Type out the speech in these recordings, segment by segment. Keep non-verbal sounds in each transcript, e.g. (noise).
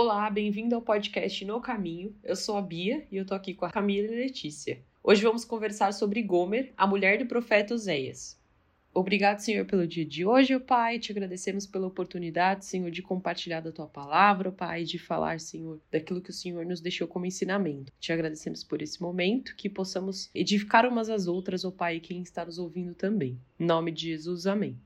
Olá, bem-vindo ao podcast No Caminho. Eu sou a Bia e eu tô aqui com a Camila e Letícia. Hoje vamos conversar sobre Gomer, a mulher do profeta Oséias. Obrigado, Senhor, pelo dia de hoje, ó Pai. Te agradecemos pela oportunidade, Senhor, de compartilhar da tua palavra, ó Pai, de falar, Senhor, daquilo que o Senhor nos deixou como ensinamento. Te agradecemos por esse momento, que possamos edificar umas às outras, ó Pai, quem está nos ouvindo também. Em nome de Jesus, amém.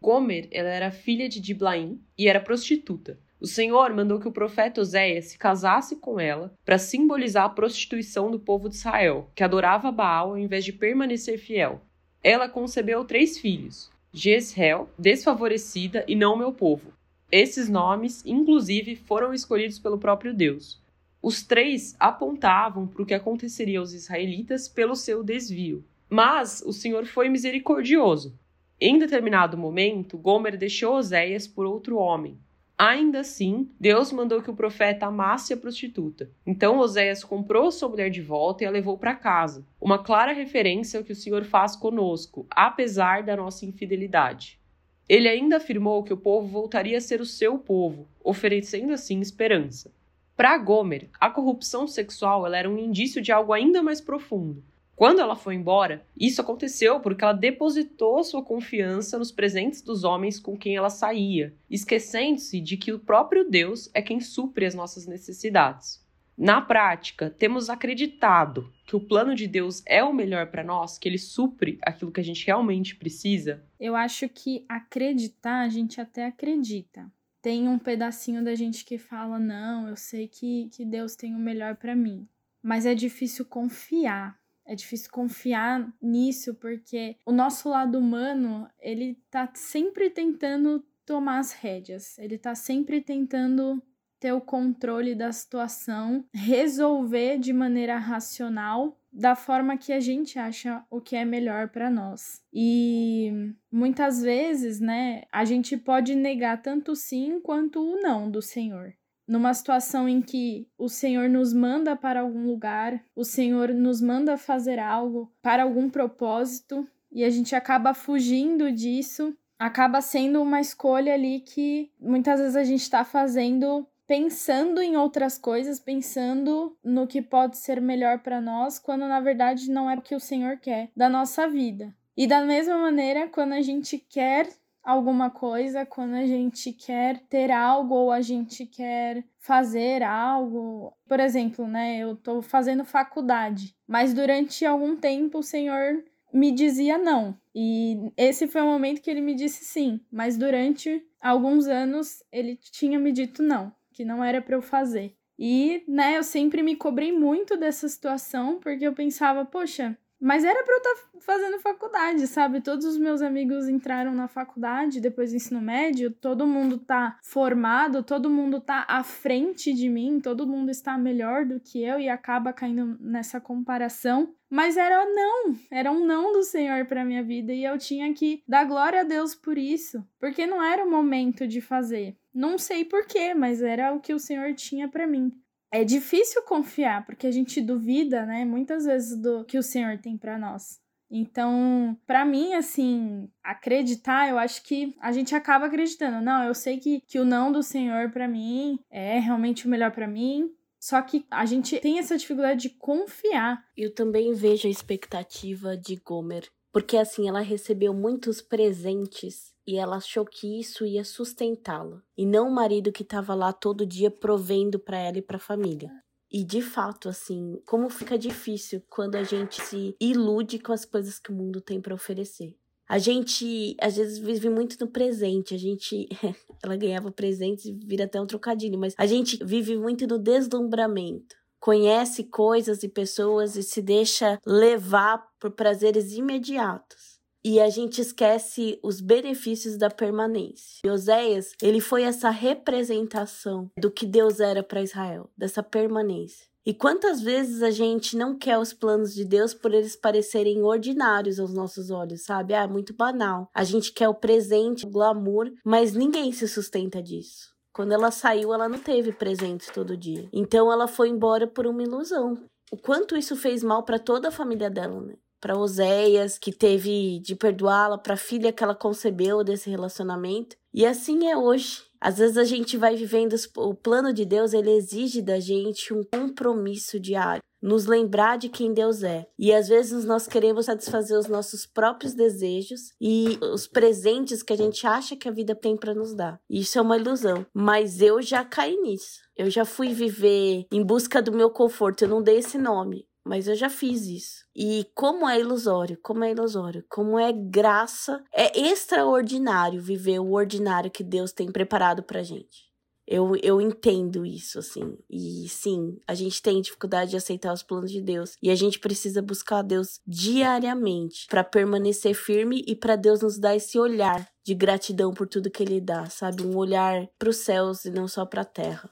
Gomer, ela era filha de Diblaim e era prostituta. O Senhor mandou que o profeta Oséias se casasse com ela para simbolizar a prostituição do povo de Israel, que adorava Baal ao invés de permanecer fiel. Ela concebeu três filhos: Jezreel, desfavorecida e não meu povo. Esses nomes, inclusive, foram escolhidos pelo próprio Deus. Os três apontavam para o que aconteceria aos israelitas pelo seu desvio. Mas o Senhor foi misericordioso. Em determinado momento, Gomer deixou Oséias por outro homem, Ainda assim, Deus mandou que o profeta amasse a prostituta. Então Oséias comprou sua mulher de volta e a levou para casa. Uma clara referência ao que o Senhor faz conosco, apesar da nossa infidelidade. Ele ainda afirmou que o povo voltaria a ser o seu povo, oferecendo assim esperança. Para Gomer, a corrupção sexual era um indício de algo ainda mais profundo. Quando ela foi embora, isso aconteceu porque ela depositou sua confiança nos presentes dos homens com quem ela saía, esquecendo-se de que o próprio Deus é quem supre as nossas necessidades. Na prática, temos acreditado que o plano de Deus é o melhor para nós, que ele supre aquilo que a gente realmente precisa? Eu acho que acreditar, a gente até acredita. Tem um pedacinho da gente que fala: não, eu sei que, que Deus tem o melhor para mim. Mas é difícil confiar é difícil confiar nisso porque o nosso lado humano, ele tá sempre tentando tomar as rédeas. Ele tá sempre tentando ter o controle da situação, resolver de maneira racional da forma que a gente acha o que é melhor para nós. E muitas vezes, né, a gente pode negar tanto o sim quanto o não do Senhor numa situação em que o Senhor nos manda para algum lugar, o Senhor nos manda fazer algo para algum propósito e a gente acaba fugindo disso, acaba sendo uma escolha ali que muitas vezes a gente está fazendo pensando em outras coisas, pensando no que pode ser melhor para nós, quando na verdade não é o que o Senhor quer da nossa vida. E da mesma maneira, quando a gente quer alguma coisa, quando a gente quer ter algo ou a gente quer fazer algo. Por exemplo, né, eu tô fazendo faculdade, mas durante algum tempo o Senhor me dizia não. E esse foi o momento que ele me disse sim, mas durante alguns anos ele tinha me dito não, que não era para eu fazer. E, né, eu sempre me cobrei muito dessa situação, porque eu pensava, poxa, mas era para eu estar tá fazendo faculdade, sabe? Todos os meus amigos entraram na faculdade depois do ensino médio, todo mundo tá formado, todo mundo tá à frente de mim, todo mundo está melhor do que eu e acaba caindo nessa comparação. Mas era não, era um não do Senhor para minha vida e eu tinha que dar glória a Deus por isso, porque não era o momento de fazer. Não sei porquê, mas era o que o Senhor tinha para mim é difícil confiar, porque a gente duvida, né, muitas vezes do que o Senhor tem para nós. Então, para mim, assim, acreditar, eu acho que a gente acaba acreditando. Não, eu sei que, que o não do Senhor para mim é realmente o melhor para mim. Só que a gente tem essa dificuldade de confiar. Eu também vejo a expectativa de Gomer, porque assim ela recebeu muitos presentes e ela achou que isso ia sustentá-la, e não o marido que estava lá todo dia provendo para ela e para a família. E de fato, assim, como fica difícil quando a gente se ilude com as coisas que o mundo tem para oferecer. A gente às vezes vive muito no presente, a gente (laughs) ela ganhava presentes e vira até um trocadilho, mas a gente vive muito no deslumbramento. Conhece coisas e pessoas e se deixa levar por prazeres imediatos e a gente esquece os benefícios da permanência. E Oséias, ele foi essa representação do que Deus era para Israel, dessa permanência. E quantas vezes a gente não quer os planos de Deus por eles parecerem ordinários aos nossos olhos, sabe? Ah, muito banal. A gente quer o presente, o glamour, mas ninguém se sustenta disso. Quando ela saiu, ela não teve presentes todo dia. Então ela foi embora por uma ilusão. O quanto isso fez mal para toda a família dela, né? Para Oséias, que teve de perdoá-la, para a filha que ela concebeu desse relacionamento. E assim é hoje. Às vezes a gente vai vivendo o plano de Deus, ele exige da gente um compromisso diário nos lembrar de quem Deus é. E às vezes nós queremos satisfazer os nossos próprios desejos e os presentes que a gente acha que a vida tem para nos dar. Isso é uma ilusão, mas eu já caí nisso. Eu já fui viver em busca do meu conforto, eu não dei esse nome, mas eu já fiz isso. E como é ilusório, como é ilusório, como é graça, é extraordinário viver o ordinário que Deus tem preparado pra gente. Eu, eu entendo isso, assim. E sim, a gente tem dificuldade de aceitar os planos de Deus. E a gente precisa buscar Deus diariamente para permanecer firme e para Deus nos dar esse olhar de gratidão por tudo que Ele dá, sabe? Um olhar para os céus e não só para a terra.